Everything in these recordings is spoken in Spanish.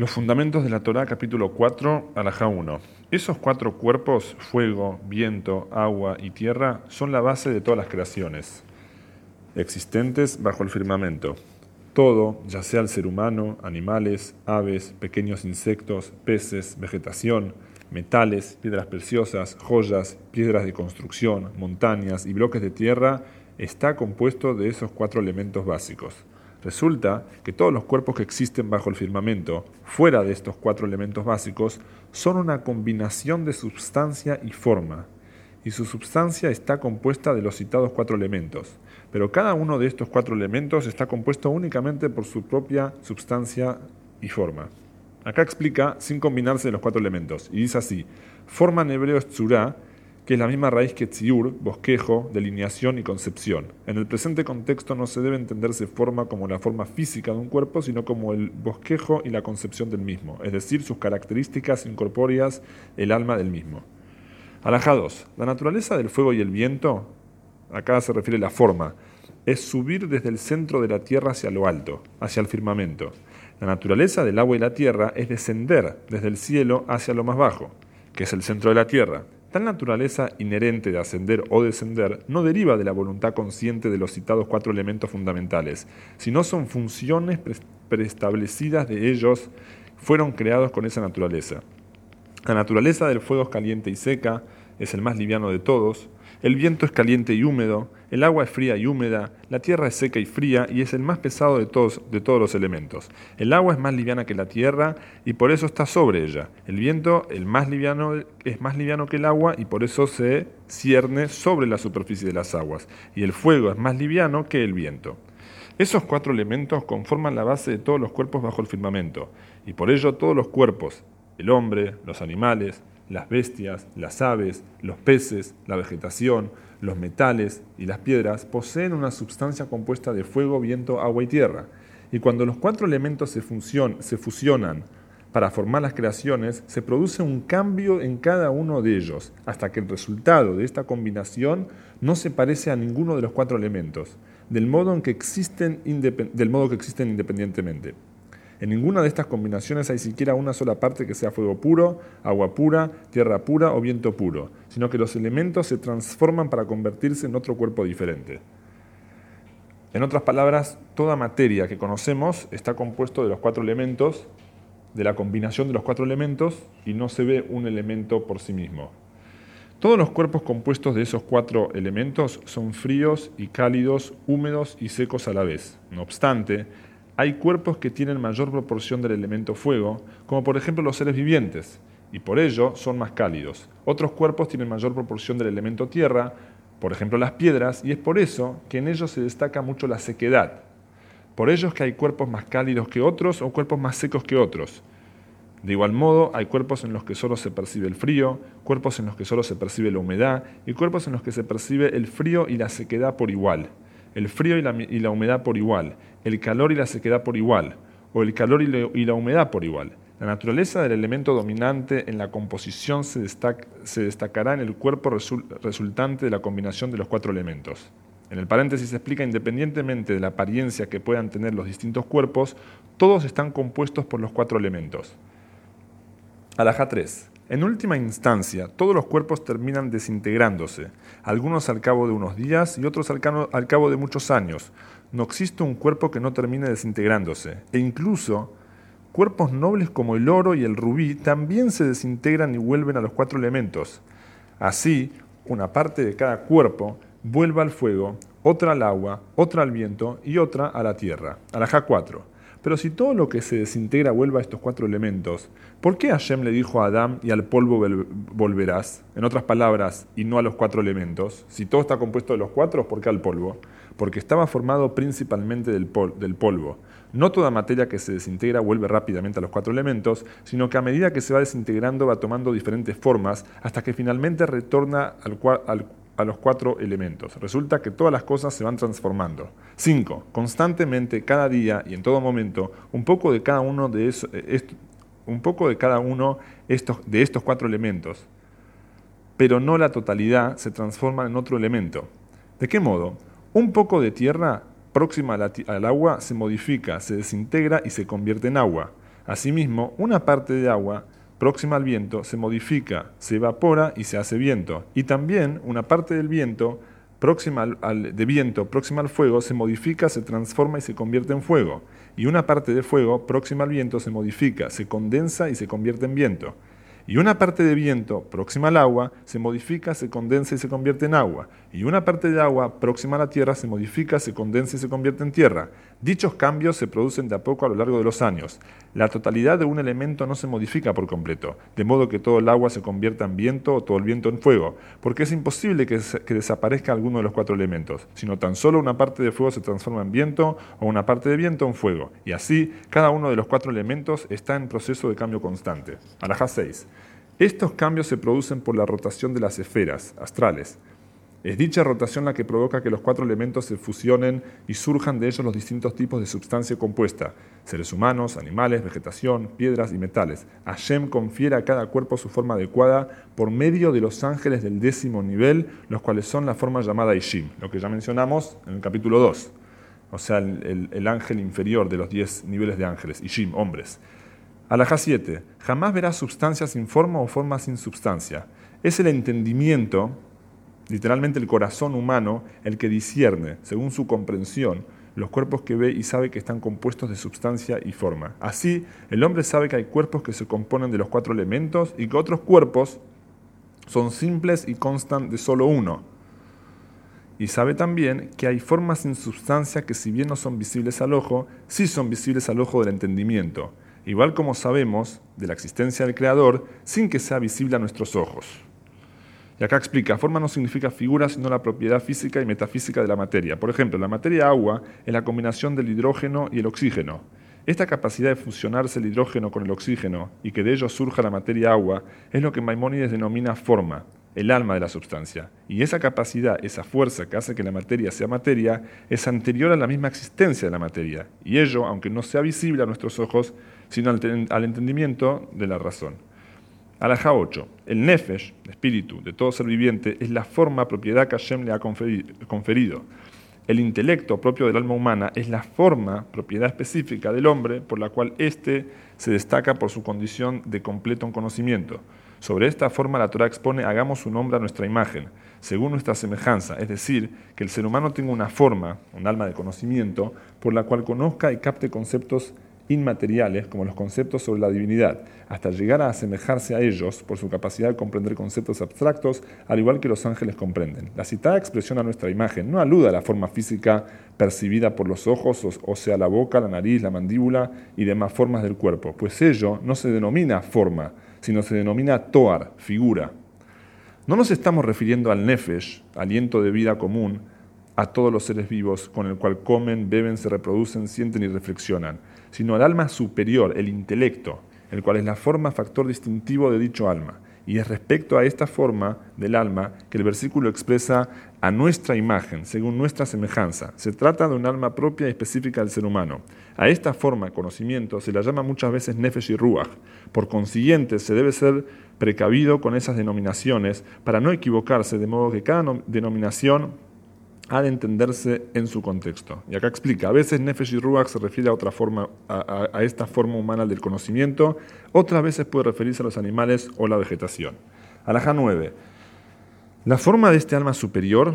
Los fundamentos de la Torá, capítulo 4, alajá 1. Esos cuatro cuerpos, fuego, viento, agua y tierra, son la base de todas las creaciones existentes bajo el firmamento. Todo, ya sea el ser humano, animales, aves, pequeños insectos, peces, vegetación, metales, piedras preciosas, joyas, piedras de construcción, montañas y bloques de tierra, está compuesto de esos cuatro elementos básicos. Resulta que todos los cuerpos que existen bajo el firmamento, fuera de estos cuatro elementos básicos, son una combinación de substancia y forma, y su substancia está compuesta de los citados cuatro elementos, pero cada uno de estos cuatro elementos está compuesto únicamente por su propia substancia y forma. Acá explica sin combinarse los cuatro elementos, y dice así, forma en hebreo es tzura, que es la misma raíz que tziur, bosquejo, delineación y concepción. En el presente contexto no se debe entenderse forma como la forma física de un cuerpo, sino como el bosquejo y la concepción del mismo, es decir, sus características incorpóreas, el alma del mismo. Alajá 2. La naturaleza del fuego y el viento, acá se refiere la forma, es subir desde el centro de la tierra hacia lo alto, hacia el firmamento. La naturaleza del agua y la tierra es descender desde el cielo hacia lo más bajo, que es el centro de la tierra, Tal naturaleza inherente de ascender o descender no deriva de la voluntad consciente de los citados cuatro elementos fundamentales, sino son funciones preestablecidas de ellos, fueron creados con esa naturaleza. La naturaleza del fuego caliente y seca, es el más liviano de todos, el viento es caliente y húmedo, el agua es fría y húmeda, la tierra es seca y fría y es el más pesado de todos, de todos los elementos. El agua es más liviana que la tierra y por eso está sobre ella. El viento el más liviano, es más liviano que el agua y por eso se cierne sobre la superficie de las aguas. Y el fuego es más liviano que el viento. Esos cuatro elementos conforman la base de todos los cuerpos bajo el firmamento, y por ello todos los cuerpos, el hombre, los animales, las bestias, las aves, los peces, la vegetación, los metales y las piedras poseen una sustancia compuesta de fuego, viento, agua y tierra. Y cuando los cuatro elementos se, fusionan para formar las creaciones, se produce un cambio en cada uno de ellos, hasta que el resultado de esta combinación no se parece a ninguno de los cuatro elementos, del modo, en que existen, del modo que existen independientemente. En ninguna de estas combinaciones hay siquiera una sola parte que sea fuego puro, agua pura, tierra pura o viento puro, sino que los elementos se transforman para convertirse en otro cuerpo diferente. En otras palabras, toda materia que conocemos está compuesto de los cuatro elementos, de la combinación de los cuatro elementos, y no se ve un elemento por sí mismo. Todos los cuerpos compuestos de esos cuatro elementos son fríos y cálidos, húmedos y secos a la vez. No obstante, hay cuerpos que tienen mayor proporción del elemento fuego, como por ejemplo los seres vivientes, y por ello son más cálidos. Otros cuerpos tienen mayor proporción del elemento tierra, por ejemplo las piedras, y es por eso que en ellos se destaca mucho la sequedad. Por ello es que hay cuerpos más cálidos que otros o cuerpos más secos que otros. De igual modo, hay cuerpos en los que solo se percibe el frío, cuerpos en los que solo se percibe la humedad y cuerpos en los que se percibe el frío y la sequedad por igual el frío y la, humedad por igual, el calor y la sequedad por igual, o el calor y, la humedad por igual. La naturaleza del elemento dominante en la composición se, destacará en el cuerpo resultante de la combinación de los cuatro elementos. En el paréntesis se explica independientemente de la apariencia que puedan tener los distintos cuerpos, todos están compuestos por los cuatro elementos. Alaja 3. En última instancia, todos los cuerpos terminan desintegrándose, algunos al cabo de unos días y otros al, cabo de muchos años. No existe un cuerpo que no termine desintegrándose. E incluso cuerpos nobles como el oro y el rubí también se desintegran y vuelven a los cuatro elementos. Así, una parte de cada cuerpo vuelve al fuego, otra al agua, otra al viento y otra a la tierra. Alajá 4. Pero si todo lo que se desintegra vuelve a estos cuatro elementos, ¿por qué Hashem le dijo a Adán y al polvo volverás? En otras palabras, y no a los cuatro elementos. Si todo está compuesto de los cuatro, ¿por qué al polvo? Porque estaba formado principalmente del, del polvo. No toda materia que se desintegra vuelve rápidamente a los cuatro elementos, sino que a medida que se va desintegrando va tomando diferentes formas hasta que finalmente retorna al, al a los cuatro elementos. Resulta que todas las cosas se van transformando. 5. Constantemente, cada día y en todo momento, un poco de cada uno de, eh, un poco de, cada uno estos, de estos cuatro elementos, pero no la totalidad, se transforma en otro elemento. ¿De qué modo? Un poco de tierra próxima al agua se modifica, se desintegra y se convierte en agua. Asimismo, una parte de agua próxima al viento se modifica, se evapora y se hace viento. Y también una parte del viento próxima al, de viento próxima al fuego se modifica, se transforma y se convierte en fuego. Y una parte de fuego próxima al viento se modifica, se condensa y se convierte en viento. Y una parte de viento próxima al agua se modifica, se condensa y se convierte en agua. Y una parte de agua próxima a la tierra se modifica, se condensa y se convierte en tierra. Dichos cambios se producen de a poco a lo largo de los años. La totalidad de un elemento no se modifica por completo, de modo que todo el agua se convierta en viento o todo el viento en fuego, porque es imposible que, desaparezca alguno de los cuatro elementos, sino tan solo una parte de fuego se transforma en viento o una parte de viento en fuego. Y así, cada uno de los cuatro elementos está en proceso de cambio constante. Alajá 6. Estos cambios se producen por la rotación de las esferas astrales es dicha rotación la que provoca que los cuatro elementos se fusionen y surjan de ellos los distintos tipos de sustancia compuesta, seres humanos, animales, vegetación, piedras y metales. Hashem confiere a cada cuerpo su forma adecuada por medio de los ángeles del décimo nivel, los cuales son la forma llamada Ishim, lo que ya mencionamos en el capítulo 2, o sea, el, ángel inferior de los diez niveles de ángeles, Ishim, hombres. Alajá 7. Jamás verás sustancia sin forma o forma sin substancia. Es el entendimiento literalmente el corazón humano, el que discierne, según su comprensión, los cuerpos que ve y sabe que están compuestos de sustancia y forma. Así, el hombre sabe que hay cuerpos que se componen de los cuatro elementos y que otros cuerpos son simples y constan de solo uno. Y sabe también que hay formas sin sustancia que si bien no son visibles al ojo, sí son visibles al ojo del entendimiento, igual como sabemos de la existencia del Creador sin que sea visible a nuestros ojos. Y acá explica, forma no significa figura, sino la propiedad física y metafísica de la materia. Por ejemplo, la materia agua es la combinación del hidrógeno y el oxígeno. Esta capacidad de fusionarse el hidrógeno con el oxígeno y que de ello surja la materia agua es lo que Maimónides denomina forma, el alma de la substancia. Y esa capacidad, esa fuerza que hace que la materia sea materia, es anterior a la misma existencia de la materia. Y ello, aunque no sea visible a nuestros ojos, sino al entendimiento de la razón. Alajá 8. El nefesh, espíritu de todo ser viviente, es la forma, propiedad que Hashem le ha conferido. El intelecto propio del alma humana es la forma, propiedad específica del hombre, por la cual éste se destaca por su condición de completo en conocimiento. Sobre esta forma la Torah expone, hagamos un hombre a nuestra imagen, según nuestra semejanza, es decir, que el ser humano tenga una forma, un alma de conocimiento, por la cual conozca y capte conceptos inmateriales como los conceptos sobre la divinidad, hasta llegar a asemejarse a ellos por su capacidad de comprender conceptos abstractos, al igual que los ángeles comprenden. La citada expresión a nuestra imagen no aluda a la forma física percibida por los ojos, o sea, la boca, la nariz, la mandíbula y demás formas del cuerpo, pues ello no se denomina forma, sino se denomina toar, figura. No nos estamos refiriendo al nefesh, aliento de vida común, a todos los seres vivos con el cual comen, beben, se reproducen, sienten y reflexionan, sino al alma superior, el intelecto, el cual es la forma factor distintivo de dicho alma. Y es respecto a esta forma del alma que el versículo expresa a nuestra imagen, según nuestra semejanza. Se trata de un alma propia y específica del ser humano. A esta forma, conocimiento, se la llama muchas veces nefesh y ruach. Por consiguiente, se debe ser precavido con esas denominaciones para no equivocarse, de modo que cada denominación ha de entenderse en su contexto. Y acá explica, a veces Nefesh y Ruach se refiere a otra forma, a, esta forma humana del conocimiento, otras veces puede referirse a los animales o la vegetación. Alajá 9. La forma de este alma superior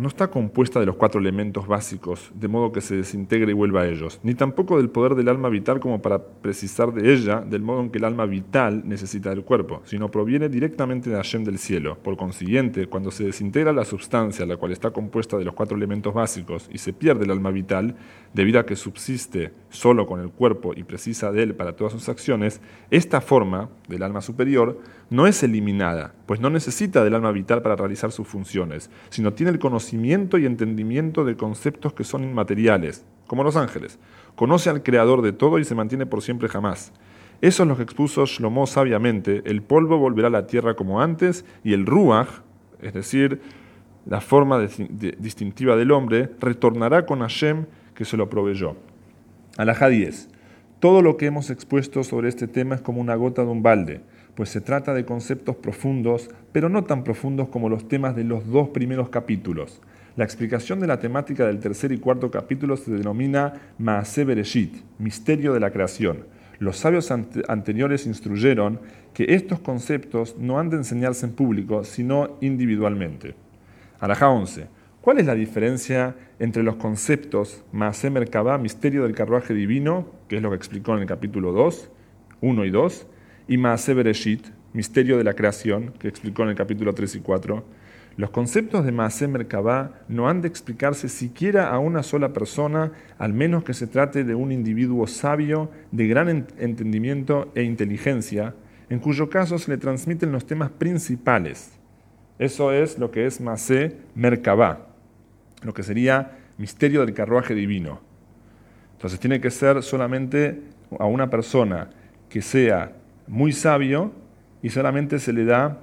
no está compuesta de los cuatro elementos básicos, de modo que se desintegre y vuelva a ellos, ni tampoco del poder del alma vital como para precisar de ella, del modo en que el alma vital necesita del cuerpo, sino proviene directamente de Hashem del cielo. Por consiguiente, cuando se desintegra la sustancia, la cual está compuesta de los cuatro elementos básicos, y se pierde el alma vital, debido a que subsiste solo con el cuerpo y precisa de él para todas sus acciones, esta forma del alma superior no es eliminada, pues no necesita del alma vital para realizar sus funciones, sino tiene el conocimiento y entendimiento de conceptos que son inmateriales, como los ángeles. Conoce al Creador de todo y se mantiene por siempre jamás. Eso es lo que expuso Shlomo sabiamente, el polvo volverá a la tierra como antes y el ruach, es decir, la forma distintiva del hombre, retornará con Hashem que se lo proveyó. Alajá 10. Todo lo que hemos expuesto sobre este tema es como una gota de un balde pues se trata de conceptos profundos, pero no tan profundos como los temas de los dos primeros capítulos. La explicación de la temática del tercer y cuarto capítulo se denomina Maase Bereshit, misterio de la creación. Los sabios anteriores instruyeron que estos conceptos no han de enseñarse en público, sino individualmente. Alajá 11. ¿Cuál es la diferencia entre los conceptos Maasé Merkabah, misterio del carruaje divino, que es lo que explicó en el capítulo 2, 1 y 2, y Maasé Bereshit, misterio de la creación, que explicó en el capítulo 3 y 4? Los conceptos de Maasé Merkabah no han de explicarse siquiera a una sola persona, al menos que se trate de un individuo sabio, de gran entendimiento e inteligencia, en cuyo caso se le transmiten los temas principales. Eso es lo que es Maasé Merkabah lo que sería misterio del carruaje divino. Entonces tiene que ser solamente a una persona que sea muy sabio y solamente se le da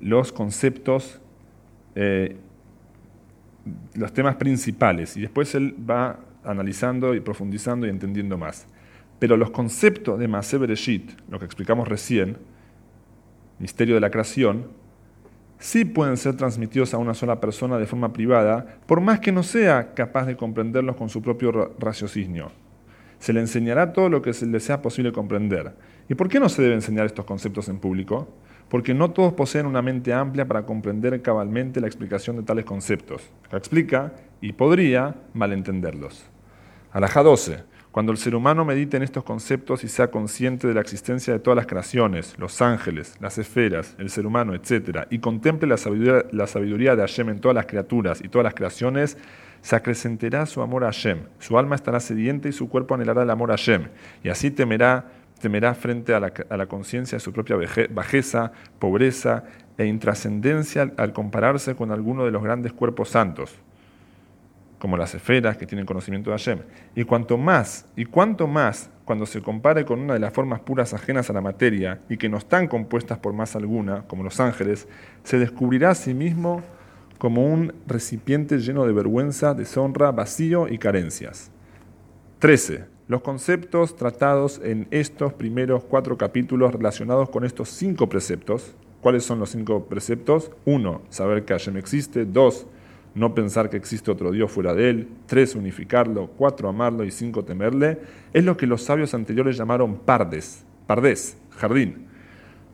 los conceptos, eh, los temas principales y después él va analizando y profundizando y entendiendo más. Pero los conceptos de Bereshit, lo que explicamos recién, misterio de la creación, sí pueden ser transmitidos a una sola persona de forma privada, por más que no sea capaz de comprenderlos con su propio raciocinio. Se le enseñará todo lo que se le sea posible comprender. ¿Y por qué no se debe enseñar estos conceptos en público? Porque no todos poseen una mente amplia para comprender cabalmente la explicación de tales conceptos. La explica y podría malentenderlos. Alajá 12. Cuando el ser humano medite en estos conceptos y sea consciente de la existencia de todas las creaciones, los ángeles, las esferas, el ser humano, etc., y contemple la sabiduría, de Hashem en todas las criaturas y todas las creaciones, se acrecentará su amor a Hashem. Su alma estará sedienta y su cuerpo anhelará el amor a Hashem. Y así temerá, temerá frente a la, conciencia de su propia bajeza, pobreza e intrascendencia al compararse con alguno de los grandes cuerpos santos como las esferas que tienen conocimiento de Hashem. Y cuanto más, y cuanto más, cuando se compare con una de las formas puras ajenas a la materia y que no están compuestas por más alguna, como los ángeles, se descubrirá a sí mismo como un recipiente lleno de vergüenza, deshonra, vacío y carencias. 13. Los conceptos tratados en estos primeros cuatro capítulos relacionados con estos cinco preceptos. ¿Cuáles son los cinco preceptos? 1. Saber que Hashem existe. 2 no pensar que existe otro Dios fuera de él, tres, unificarlo, cuatro, amarlo y cinco, temerle, es lo que los sabios anteriores llamaron pardes, pardés, jardín.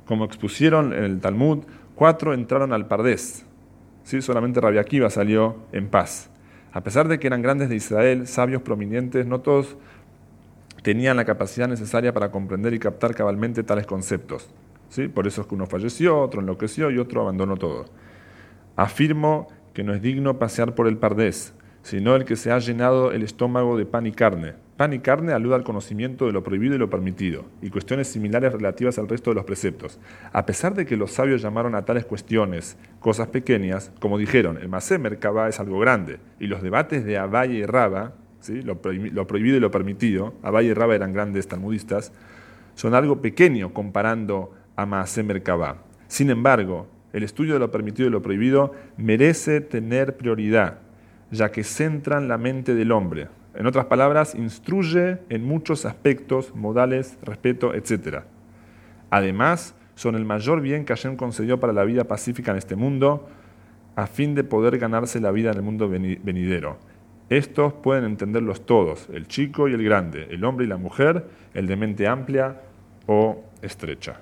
Como expusieron en el Talmud, cuatro entraron al pardés. ¿Sí? Solamente Rabbi Akiva salió en paz. A pesar de que eran grandes de Israel, sabios prominentes, no todos tenían la capacidad necesaria para comprender y captar cabalmente tales conceptos. ¿Sí? Por eso es que uno falleció, otro enloqueció y otro abandonó todo. Afirmo que no es digno pasear por el pardés, sino el que se ha llenado el estómago de pan y carne. Pan y carne aluda al conocimiento de lo prohibido y lo permitido, y cuestiones similares relativas al resto de los preceptos. A pesar de que los sabios llamaron a tales cuestiones cosas pequeñas, como dijeron, el Masé Merkabah es algo grande, y los debates de Abaye y Raba, lo, prohibido y lo permitido, Abaye y Raba eran grandes talmudistas, son algo pequeño comparando a Masé Merkabah. Sin embargo, el estudio de lo permitido y lo prohibido merece tener prioridad, ya que centran la mente del hombre. En otras palabras, instruye en muchos aspectos, modales, respeto, etc. Además, son el mayor bien que Hashem concedió para la vida pacífica en este mundo, a fin de poder ganarse la vida en el mundo venidero. Estos pueden entenderlos todos, el chico y el grande, el hombre y la mujer, el de mente amplia o estrecha.